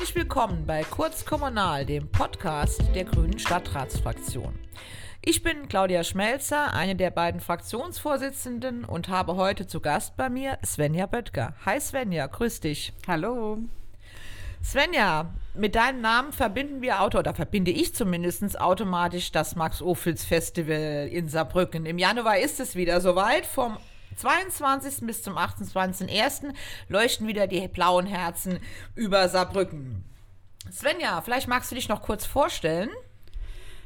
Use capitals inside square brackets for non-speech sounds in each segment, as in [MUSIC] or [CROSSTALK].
Herzlich willkommen bei Kurz Kommunal, dem Podcast der Grünen Stadtratsfraktion. Ich bin Claudia Schmelzer, eine der beiden Fraktionsvorsitzenden und habe heute zu Gast bei mir Svenja Böttger. Hi Svenja, grüß dich. Hallo. Svenja, mit deinem Namen verbinden wir Auto, oder verbinde ich zumindest automatisch das Max-Ophüls Festival in Saarbrücken. Im Januar ist es wieder soweit. Vom 22. bis zum 28.01. leuchten wieder die blauen Herzen über Saarbrücken. Svenja, vielleicht magst du dich noch kurz vorstellen.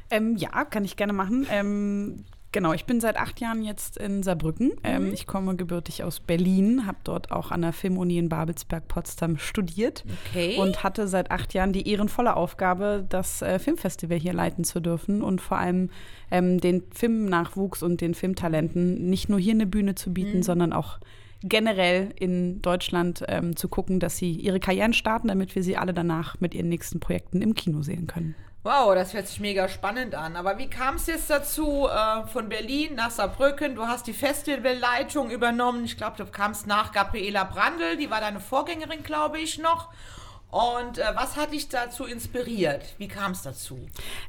Ähm, ja, kann ich gerne machen. Ähm, genau, ich bin seit acht Jahren jetzt in Saarbrücken. Ähm, mhm. ich komme gebürtig aus Berlin, habe dort auch an der Filmuni in Babelsberg-Potsdam studiert okay. und hatte seit acht Jahren die ehrenvolle Aufgabe, das äh, Filmfestival hier leiten zu dürfen und vor allem ähm, den Filmnachwuchs und den Filmtalenten nicht nur hier eine Bühne zu bieten, mhm. sondern auch generell in Deutschland ähm, zu gucken, dass sie ihre Karrieren starten, damit wir sie alle danach mit ihren nächsten Projekten im Kino sehen können. Wow, das hört sich mega spannend an. Aber wie kam es jetzt dazu, äh, von Berlin nach Saarbrücken? Du hast die Festivalleitung übernommen. Ich glaube, du kamst nach Gabriela Brandl, die war deine Vorgängerin, glaube ich, noch. Und äh, was hat dich dazu inspiriert? Wie kam es dazu?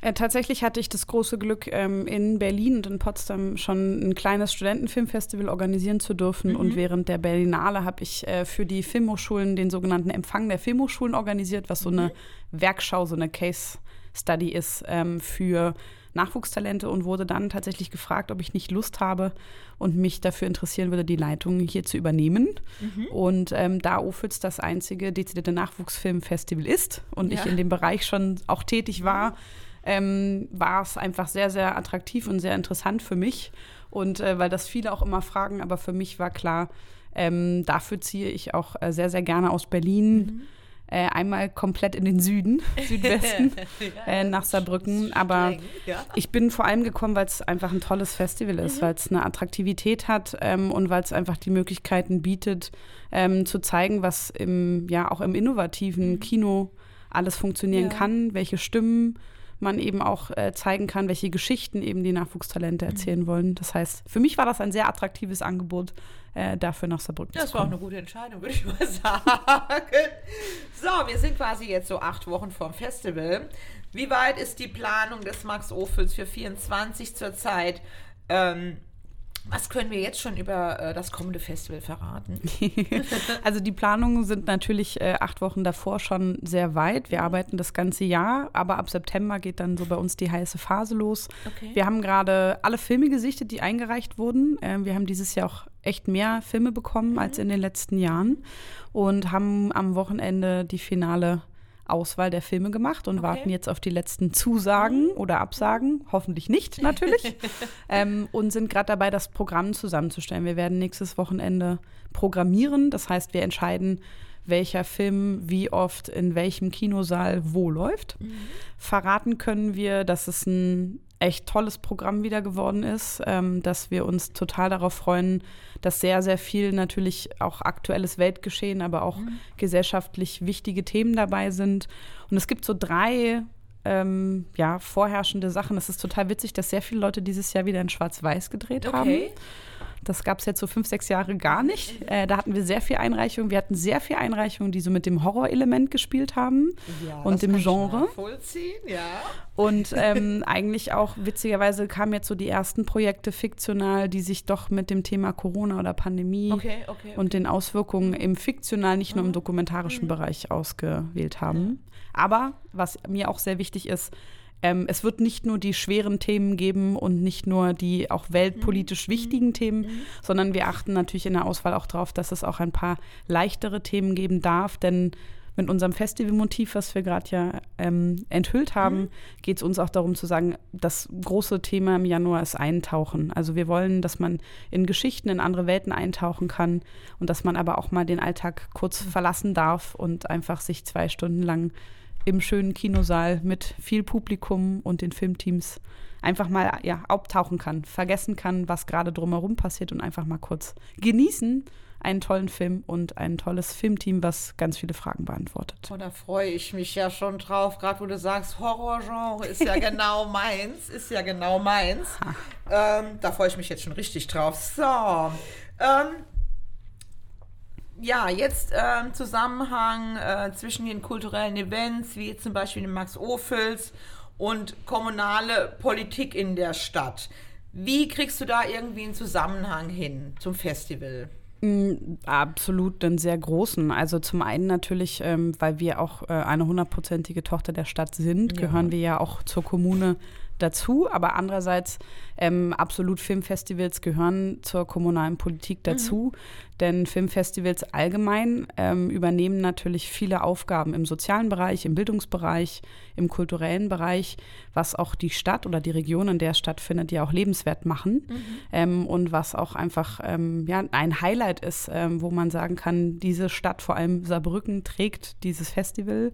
Äh, tatsächlich hatte ich das große Glück, ähm, in Berlin und in Potsdam schon ein kleines Studentenfilmfestival organisieren zu dürfen. Mhm. Und während der Berlinale habe ich äh, für die Filmhochschulen den sogenannten Empfang der Filmhochschulen organisiert, was so mhm. eine Werkschau, so eine Case Study ist ähm, für Nachwuchstalente und wurde dann tatsächlich gefragt, ob ich nicht Lust habe und mich dafür interessieren würde, die Leitung hier zu übernehmen. Mhm. Und ähm, da Ofitz das einzige dezidierte Nachwuchsfilmfestival ist und ja. ich in dem Bereich schon auch tätig war, ähm, war es einfach sehr, sehr attraktiv und sehr interessant für mich. Und äh, weil das viele auch immer fragen, aber für mich war klar, ähm, dafür ziehe ich auch äh, sehr, sehr gerne aus Berlin. Mhm äh, einmal komplett in den Süden, [LAUGHS] Südwesten, ja, äh, nach Saarbrücken. Aber ja. ich bin vor allem gekommen, weil es einfach ein tolles Festival ist, mhm. weil es eine Attraktivität hat ähm, und weil es einfach die Möglichkeiten bietet, ähm, zu zeigen, was im, ja, auch im innovativen mhm. Kino alles funktionieren ja. kann, welche Stimmen man eben auch äh, zeigen kann, welche Geschichten eben die Nachwuchstalente mhm. erzählen mhm. wollen. Das heißt, für mich war das ein sehr attraktives Angebot, äh, dafür nach Saarbrücken das zu kommen. Das war auch eine gute Entscheidung, würde ich mal [LAUGHS] sagen. So, wir sind quasi jetzt so acht Wochen vorm Festival. Wie weit ist die Planung des Max Ophüls für 24 zurzeit? Ähm, was können wir jetzt schon über äh, das kommende Festival verraten? [LAUGHS] [LAUGHS] also die Planungen sind natürlich äh, acht Wochen davor schon sehr weit. Wir arbeiten das ganze Jahr, aber ab September geht dann so bei uns die heiße Phase los. Okay. Wir haben gerade alle Filme gesichtet, die eingereicht wurden. Äh, wir haben dieses Jahr auch echt mehr Filme bekommen mhm. als in den letzten Jahren und haben am Wochenende die finale Auswahl der Filme gemacht und okay. warten jetzt auf die letzten Zusagen mhm. oder Absagen. Hoffentlich nicht, [LAUGHS] natürlich. ähm, und sind gerade dabei, das Programm zusammenzustellen. Wir werden nächstes Wochenende programmieren. Das heißt, wir entscheiden, welcher Film wie oft in welchem Kinosaal wo läuft. Mhm. Verraten können wir, dass es ein echt tolles Programm wieder geworden ist, ähm, dass wir uns total darauf freuen, dass sehr, sehr viel natürlich auch aktuelles Weltgeschehen, aber auch mhm. gesellschaftlich wichtige Themen dabei sind. Und es gibt so drei ähm, ja, vorherrschende Sachen. Es ist total witzig, dass sehr viele Leute dieses Jahr wieder in Schwarz-Weiß gedreht okay. haben. Das gab es jetzt so fünf, sechs Jahre gar nicht. Äh, da hatten wir sehr viel Einreichungen. Wir hatten sehr viel Einreichungen, die so mit dem Horrorelement gespielt haben ja, und dem Genre. Ja. Und ähm, [LAUGHS] eigentlich auch witzigerweise kamen jetzt so die ersten Projekte fiktional, die sich doch mit dem Thema Corona oder Pandemie okay, okay, okay. und den Auswirkungen im fiktional, nicht nur im mhm. dokumentarischen mhm. Bereich ausgewählt haben. Aber was mir auch sehr wichtig ist, ähm, es wird nicht nur die schweren Themen geben und nicht nur die auch weltpolitisch mhm. wichtigen Themen, mhm. sondern wir achten natürlich in der Auswahl auch darauf, dass es auch ein paar leichtere Themen geben darf, denn mit unserem Festivalmotiv, was wir gerade ja ähm, enthüllt haben, mhm. geht es uns auch darum zu sagen, das große Thema im Januar ist Eintauchen. Also wir wollen, dass man in Geschichten, in andere Welten eintauchen kann und dass man aber auch mal den Alltag kurz mhm. verlassen darf und einfach sich zwei Stunden lang im schönen Kinosaal mit viel Publikum und den Filmteams einfach mal ja, abtauchen kann, vergessen kann, was gerade drumherum passiert und einfach mal kurz genießen einen tollen Film und ein tolles Filmteam, was ganz viele Fragen beantwortet. Oh, da freue ich mich ja schon drauf, gerade wo du sagst, Horrorgenre ist ja [LAUGHS] genau meins, ist ja genau meins. Ähm, da freue ich mich jetzt schon richtig drauf. So, ähm, ja, jetzt äh, im Zusammenhang äh, zwischen den kulturellen Events, wie zum Beispiel den Max Ophüls und kommunale Politik in der Stadt. Wie kriegst du da irgendwie einen Zusammenhang hin zum Festival? Mm, absolut einen sehr großen. Also zum einen natürlich, ähm, weil wir auch äh, eine hundertprozentige Tochter der Stadt sind, ja. gehören wir ja auch zur Kommune dazu, aber andererseits ähm, absolut Filmfestivals gehören zur kommunalen Politik mhm. dazu, mhm. denn Filmfestivals allgemein ähm, übernehmen natürlich viele Aufgaben im sozialen Bereich, im Bildungsbereich, im kulturellen Bereich, was auch die Stadt oder die Region, in der es stattfindet, ja auch lebenswert machen mhm. ähm, und was auch einfach ähm, ja, ein Highlight ist, ähm, wo man sagen kann, diese Stadt, vor allem Saarbrücken, trägt dieses Festival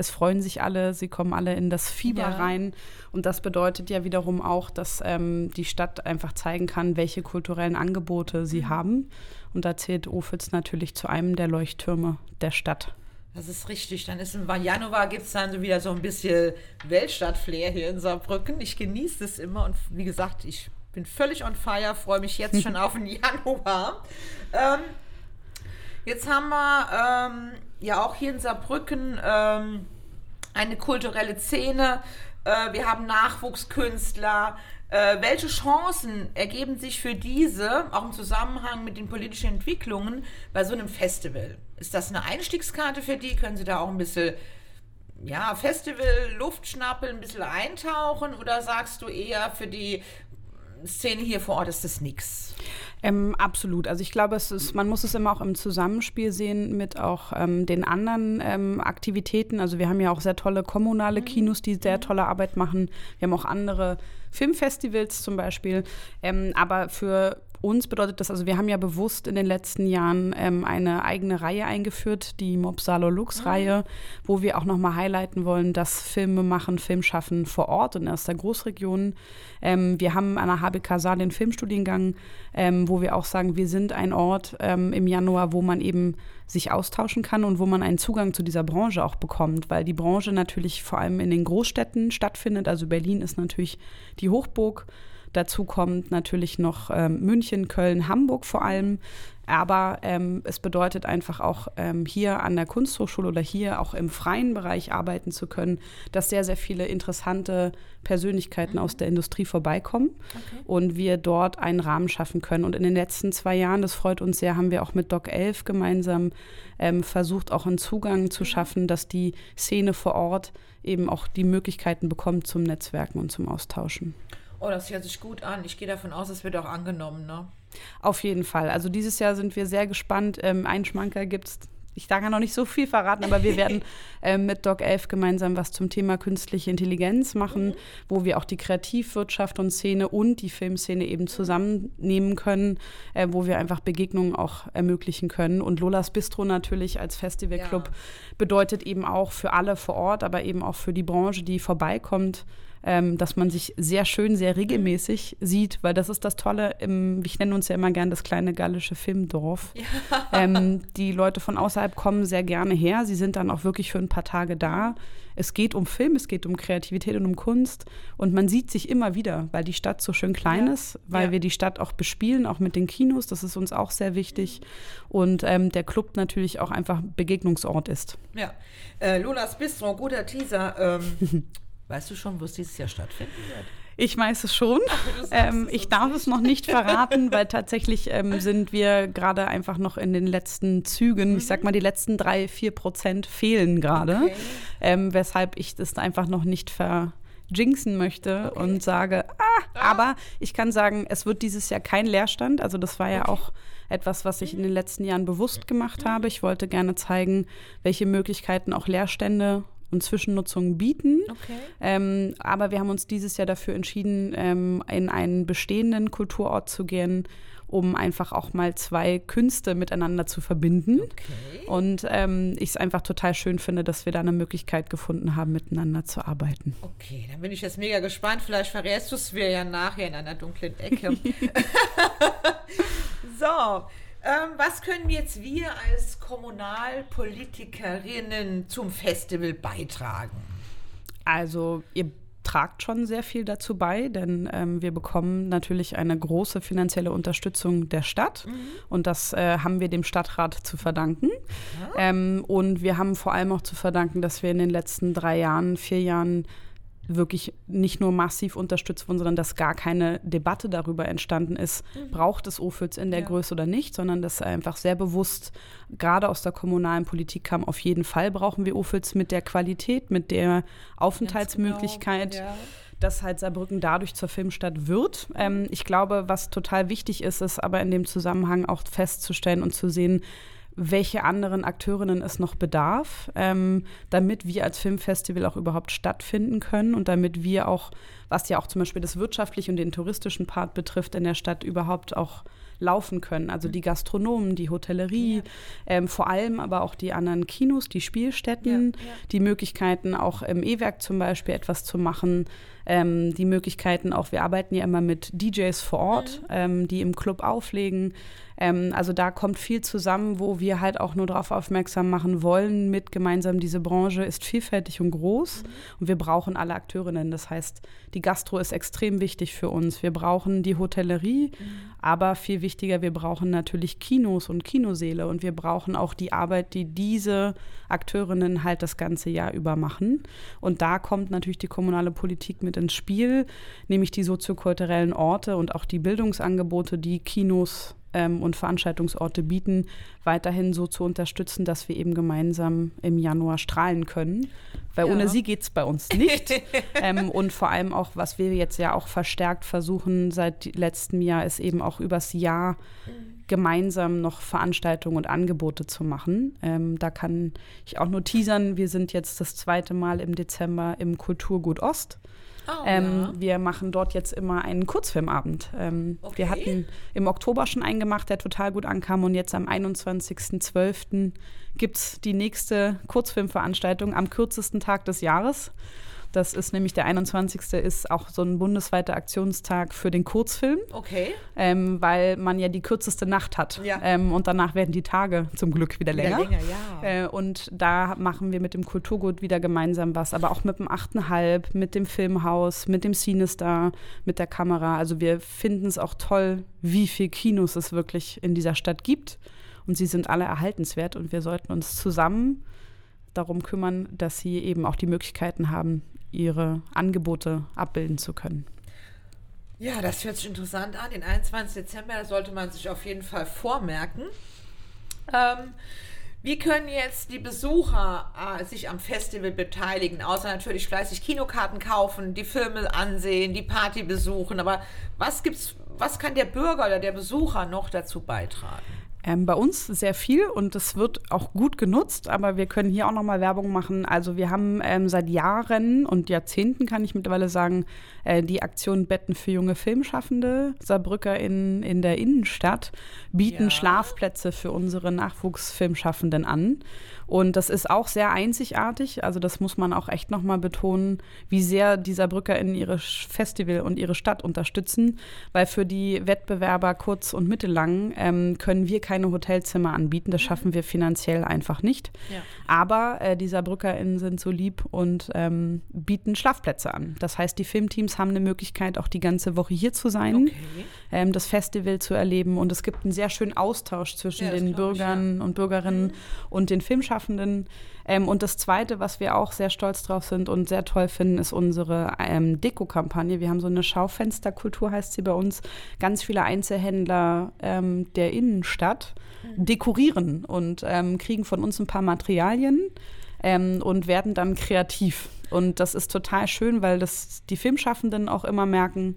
es freuen sich alle, sie kommen alle in das Fieber ja. rein. Und das bedeutet ja wiederum auch, dass ähm, die Stadt einfach zeigen kann, welche kulturellen Angebote sie mhm. haben. Und da zählt Ophüls natürlich zu einem der Leuchttürme der Stadt. Das ist richtig. Dann ist im Januar gibt es dann so wieder so ein bisschen Weltstadt-Flair hier in Saarbrücken. Ich genieße das immer und wie gesagt, ich bin völlig on fire, freue mich jetzt [LAUGHS] schon auf den Januar. Ähm, jetzt haben wir ähm, ja auch hier in Saarbrücken ähm, eine kulturelle Szene. Äh, wir haben Nachwuchskünstler. Äh, welche Chancen ergeben sich für diese, auch im Zusammenhang mit den politischen Entwicklungen, bei so einem Festival? Ist das eine Einstiegskarte für die? Können Sie da auch ein bisschen ja, Festival, Luft schnappeln, ein bisschen eintauchen? Oder sagst du eher für die Szene hier vor Ort ist das nichts? Ähm, absolut. Also ich glaube, es ist, man muss es immer auch im Zusammenspiel sehen mit auch ähm, den anderen ähm, Aktivitäten. Also wir haben ja auch sehr tolle kommunale mhm. Kinos, die sehr mhm. tolle Arbeit machen. Wir haben auch andere Filmfestivals zum Beispiel. Ähm, aber für uns bedeutet das, also wir haben ja bewusst in den letzten Jahren ähm, eine eigene Reihe eingeführt, die Mobsalo Lux-Reihe, mhm. wo wir auch nochmal highlighten wollen, dass Filme machen, Film schaffen vor Ort und aus der Großregion. Ähm, wir haben an der HBK Saal den Filmstudiengang, ähm, wo wir auch sagen, wir sind ein Ort ähm, im Januar, wo man eben sich austauschen kann und wo man einen Zugang zu dieser Branche auch bekommt, weil die Branche natürlich vor allem in den Großstädten stattfindet. Also Berlin ist natürlich die Hochburg Dazu kommt natürlich noch ähm, München, Köln, Hamburg vor allem. Aber ähm, es bedeutet einfach auch ähm, hier an der Kunsthochschule oder hier auch im freien Bereich arbeiten zu können, dass sehr, sehr viele interessante Persönlichkeiten mhm. aus der Industrie vorbeikommen okay. und wir dort einen Rahmen schaffen können. Und in den letzten zwei Jahren, das freut uns sehr, haben wir auch mit Doc 11 gemeinsam ähm, versucht, auch einen Zugang zu mhm. schaffen, dass die Szene vor Ort eben auch die Möglichkeiten bekommt zum Netzwerken und zum Austauschen. Oh, das hört sich gut an. Ich gehe davon aus, es wird auch angenommen, ne? Auf jeden Fall. Also dieses Jahr sind wir sehr gespannt. Ähm, einen Schmanker gibt es ich darf ja noch nicht so viel verraten, aber wir werden [LAUGHS] äh, mit Doc 11 gemeinsam was zum Thema künstliche Intelligenz machen, mhm. wo wir auch die Kreativwirtschaft und Szene und die Filmszene eben zusammennehmen können, äh, wo wir einfach Begegnungen auch ermöglichen können. Und Lolas Bistro natürlich als Festivalclub ja. bedeutet eben auch für alle vor Ort, aber eben auch für die Branche, die vorbeikommt, ähm, dass man sich sehr schön, sehr regelmäßig sieht, weil das ist das Tolle, im, ich nenne uns ja immer gern das kleine gallische Filmdorf. Ja. [LAUGHS] Ähm, die Leute von außerhalb kommen sehr gerne her, sie sind dann auch wirklich für ein paar Tage da. Es geht um Film, es geht um Kreativität und um Kunst und man sieht sich immer wieder, weil die Stadt so schön klein ja. ist, weil ja. wir die Stadt auch bespielen, auch mit den Kinos, das ist uns auch sehr wichtig und ähm, der Club natürlich auch einfach Begegnungsort ist. Ja, äh, Lolas Bistro, guter Teaser. [LAUGHS] Weißt du schon, wo es dieses Jahr stattfinden wird? Ich weiß es schon. Ähm, ich darf es noch nicht verraten, [LAUGHS] weil tatsächlich ähm, sind wir gerade einfach noch in den letzten Zügen. Mhm. Ich sag mal, die letzten drei, vier Prozent fehlen gerade, okay. ähm, weshalb ich das einfach noch nicht verjinxen möchte okay. und sage, ah, ah, aber ich kann sagen, es wird dieses Jahr kein Leerstand. Also das war ja okay. auch etwas, was ich in den letzten Jahren bewusst gemacht habe. Ich wollte gerne zeigen, welche Möglichkeiten auch Leerstände und Zwischennutzung bieten. Okay. Ähm, aber wir haben uns dieses Jahr dafür entschieden, ähm, in einen bestehenden Kulturort zu gehen, um einfach auch mal zwei Künste miteinander zu verbinden. Okay. Und ähm, ich es einfach total schön finde, dass wir da eine Möglichkeit gefunden haben, miteinander zu arbeiten. Okay, dann bin ich jetzt mega gespannt. Vielleicht verrätst du es mir ja nachher in einer dunklen Ecke. [LAUGHS] [LAUGHS] so. Ähm, was können jetzt wir als Kommunalpolitikerinnen zum Festival beitragen? Also, ihr tragt schon sehr viel dazu bei, denn ähm, wir bekommen natürlich eine große finanzielle Unterstützung der Stadt mhm. und das äh, haben wir dem Stadtrat zu verdanken. Ähm, und wir haben vor allem auch zu verdanken, dass wir in den letzten drei Jahren, vier Jahren wirklich nicht nur massiv unterstützt wurden, sondern dass gar keine Debatte darüber entstanden ist, mhm. braucht es Ofels in der ja. Größe oder nicht, sondern dass einfach sehr bewusst gerade aus der kommunalen Politik kam, auf jeden Fall brauchen wir Ofels mit der Qualität, mit der Aufenthaltsmöglichkeit. Genau. Ja dass halt Saarbrücken dadurch zur Filmstadt wird. Ähm, ich glaube, was total wichtig ist, ist aber in dem Zusammenhang auch festzustellen und zu sehen, welche anderen Akteurinnen es noch bedarf, ähm, damit wir als Filmfestival auch überhaupt stattfinden können und damit wir auch, was ja auch zum Beispiel das wirtschaftliche und den touristischen Part betrifft, in der Stadt überhaupt auch laufen können. Also die Gastronomen, die Hotellerie, ja. ähm, vor allem aber auch die anderen Kinos, die Spielstätten, ja, ja. die Möglichkeiten auch im E-Werk zum Beispiel etwas zu machen, ähm, die Möglichkeiten auch, wir arbeiten ja immer mit DJs vor Ort, mhm. ähm, die im Club auflegen. Ähm, also da kommt viel zusammen, wo wir halt auch nur darauf aufmerksam machen wollen, mit gemeinsam diese Branche ist vielfältig und groß mhm. und wir brauchen alle Akteurinnen. Das heißt, die Gastro ist extrem wichtig für uns. Wir brauchen die Hotellerie, mhm. aber viel wichtiger, wir brauchen natürlich Kinos und Kinoseele und wir brauchen auch die Arbeit, die diese Akteurinnen halt das ganze Jahr über machen. Und da kommt natürlich die kommunale Politik mit ins Spiel, nämlich die soziokulturellen Orte und auch die Bildungsangebote, die Kinos ähm, und Veranstaltungsorte bieten, weiterhin so zu unterstützen, dass wir eben gemeinsam im Januar strahlen können. Weil ja. ohne sie geht es bei uns nicht. [LAUGHS] ähm, und vor allem auch, was wir jetzt ja auch verstärkt versuchen seit letztem Jahr, ist eben auch übers Jahr gemeinsam noch Veranstaltungen und Angebote zu machen. Ähm, da kann ich auch nur teasern, wir sind jetzt das zweite Mal im Dezember im Kulturgut Ost. Oh, ähm, ja. Wir machen dort jetzt immer einen Kurzfilmabend. Ähm, okay. Wir hatten im Oktober schon einen gemacht, der total gut ankam. Und jetzt am 21.12. gibt es die nächste Kurzfilmveranstaltung am kürzesten Tag des Jahres. Das ist nämlich der 21. ist auch so ein bundesweiter Aktionstag für den Kurzfilm. Okay. Ähm, weil man ja die kürzeste Nacht hat. Ja. Ähm, und danach werden die Tage zum Glück wieder länger. Wieder länger ja. Äh, und da machen wir mit dem Kulturgut wieder gemeinsam was, aber auch mit dem 8,5, mit dem Filmhaus, mit dem Cinestar, mit der Kamera. Also wir finden es auch toll, wie viele Kinos es wirklich in dieser Stadt gibt. Und sie sind alle erhaltenswert und wir sollten uns zusammen darum kümmern, dass sie eben auch die Möglichkeiten haben, ihre Angebote abbilden zu können. Ja, das hört sich interessant an. Den 21. Dezember sollte man sich auf jeden Fall vormerken. Ähm, wie können jetzt die Besucher äh, sich am Festival beteiligen? Außer natürlich fleißig Kinokarten kaufen, die Filme ansehen, die Party besuchen. Aber was gibt's, was kann der Bürger oder der Besucher noch dazu beitragen? Ähm, bei uns sehr viel und es wird auch gut genutzt, aber wir können hier auch nochmal Werbung machen. Also wir haben ähm, seit Jahren und Jahrzehnten, kann ich mittlerweile sagen, äh, die Aktion Betten für junge Filmschaffende, Saarbrücker in, in der Innenstadt, bieten ja. Schlafplätze für unsere Nachwuchsfilmschaffenden an. Und das ist auch sehr einzigartig. Also das muss man auch echt nochmal betonen, wie sehr die Saarbrücker in ihre Festival und ihre Stadt unterstützen, weil für die Wettbewerber kurz- und mittellang ähm, können wir keine Hotelzimmer anbieten. Das schaffen wir finanziell einfach nicht. Ja. Aber äh, die SaarbrückerInnen sind so lieb und ähm, bieten Schlafplätze an. Das heißt, die Filmteams haben eine Möglichkeit, auch die ganze Woche hier zu sein, okay. ähm, das Festival zu erleben. Und es gibt einen sehr schönen Austausch zwischen ja, den Bürgern ich, ja. und Bürgerinnen mhm. und den Filmschaffenden Filmschaffenden. Ähm, und das Zweite, was wir auch sehr stolz drauf sind und sehr toll finden, ist unsere ähm, Deko-Kampagne. Wir haben so eine Schaufensterkultur, heißt sie bei uns. Ganz viele Einzelhändler ähm, der Innenstadt mhm. dekorieren und ähm, kriegen von uns ein paar Materialien ähm, und werden dann kreativ. Und das ist total schön, weil das die Filmschaffenden auch immer merken,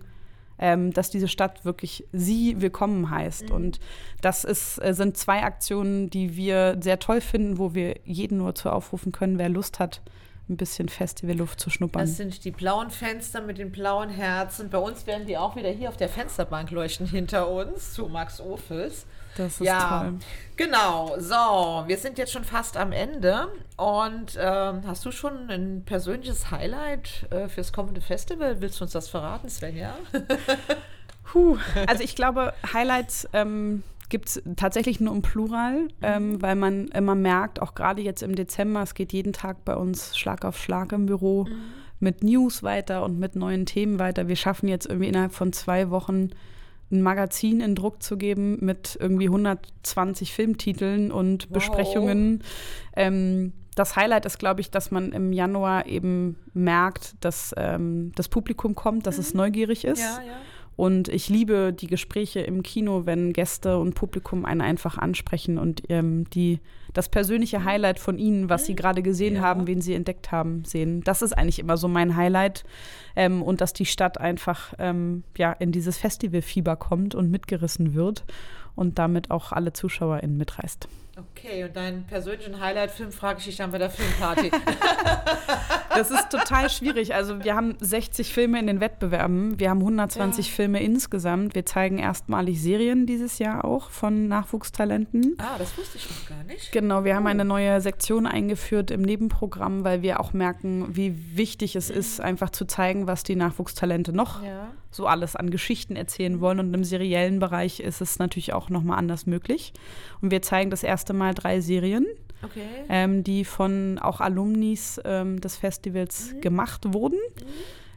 ähm, dass diese Stadt wirklich sie willkommen heißt. Mhm. Und das ist, äh, sind zwei Aktionen, die wir sehr toll finden, wo wir jeden nur zu aufrufen können, wer Lust hat, ein bisschen Festivalluft zu schnuppern. Das sind die blauen Fenster mit den blauen Herzen. Bei uns werden die auch wieder hier auf der Fensterbank leuchten hinter uns zu Max Ophels. Das ist ja, toll. Genau, so, wir sind jetzt schon fast am Ende. Und ähm, hast du schon ein persönliches Highlight äh, fürs kommende Festival? Willst du uns das verraten, Svenja? [LAUGHS] Puh, also ich glaube, Highlights ähm, gibt es tatsächlich nur im Plural, ähm, mhm. weil man immer merkt, auch gerade jetzt im Dezember, es geht jeden Tag bei uns Schlag auf Schlag im Büro. Mhm mit News weiter und mit neuen Themen weiter. Wir schaffen jetzt irgendwie innerhalb von zwei Wochen ein Magazin in Druck zu geben mit irgendwie 120 Filmtiteln und Wow. Besprechungen. Ähm, das Highlight ist, glaube ich, dass man im Januar eben merkt, dass ähm, das Publikum kommt, dass es neugierig ist. Ja, ja. Und ich liebe die Gespräche im Kino, wenn Gäste und Publikum einen einfach ansprechen und ähm, die, das persönliche Highlight von ihnen, was sie gerade gesehen Ja. haben, wen sie entdeckt haben, sehen. Das ist eigentlich immer so mein Highlight. Ähm, und dass die Stadt einfach ähm, ja, in dieses Festivalfieber kommt und mitgerissen wird und damit auch alle ZuschauerInnen mitreißt. Okay, und deinen persönlichen Highlight-Film frage ich dich dann bei der Filmparty. [LAUGHS] [LAUGHS] Das ist total schwierig. Also wir haben 60 Filme in den Wettbewerben. Wir haben 120 Ja. Filme insgesamt. Wir zeigen erstmalig Serien dieses Jahr auch von Nachwuchstalenten. ah, das wusste ich noch gar nicht. Genau, wir haben eine neue Sektion eingeführt im Nebenprogramm, weil wir auch merken, wie wichtig es ist, einfach zu zeigen, was die Nachwuchstalente noch Ja. So alles an Geschichten erzählen wollen. Und im seriellen Bereich ist es natürlich auch nochmal anders möglich. Und wir zeigen das erste Mal drei Serien, Okay. ähm, die von auch Alumnis ähm, des Festivals gemacht wurden.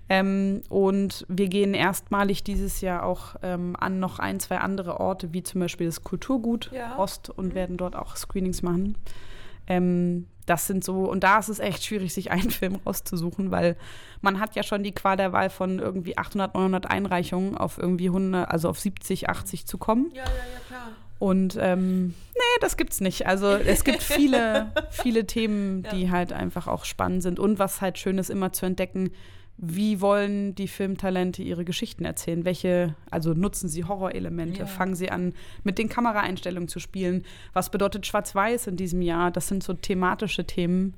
Ähm, und wir gehen erstmalig dieses Jahr auch ähm, an noch ein, zwei andere Orte, wie zum Beispiel das Kulturgut Ja. Ost und werden dort auch Screenings machen. Das sind so, und da ist es echt schwierig, sich einen [LAUGHS] Film rauszusuchen, weil man hat ja schon die Qual der Wahl von irgendwie 800, 900 Einreichungen auf irgendwie 100, also auf 70, 80 zu kommen. Ja, ja, ja, klar. Und ähm, nee, das gibt's nicht. Also es gibt viele, [LAUGHS] viele Themen, Ja. die halt einfach auch spannend sind. Und was halt schön ist, immer zu entdecken, wie wollen die Filmtalente ihre Geschichten erzählen? Welche, also nutzen sie Horrorelemente? Ja. Fangen sie an, mit den Kameraeinstellungen zu spielen? Was bedeutet Schwarz-Weiß in diesem Jahr? Das sind so thematische Themen,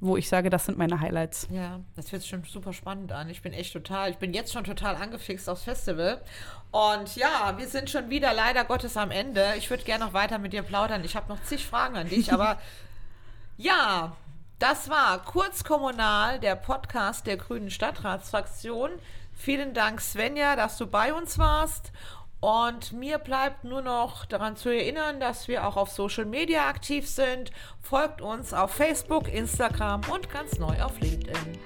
wo ich sage, das sind meine Highlights. Ja, das sich schon super spannend an. Ich bin echt total, ich bin jetzt schon total angefixt aufs Festival. Und ja, wir sind schon wieder leider Gottes am Ende. Ich würde gerne noch weiter mit dir plaudern. Ich habe noch zig Fragen an dich, [LAUGHS] aber ja, das war kurz kommunal, der Podcast der Grünen Stadtratsfraktion. Vielen Dank, Svenja, dass du bei uns warst. Und mir bleibt nur noch daran zu erinnern, dass wir auch auf Social Media aktiv sind. Folgt uns auf Facebook, Instagram und ganz neu auf LinkedIn.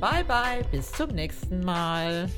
Bye bye, bis zum nächsten Mal.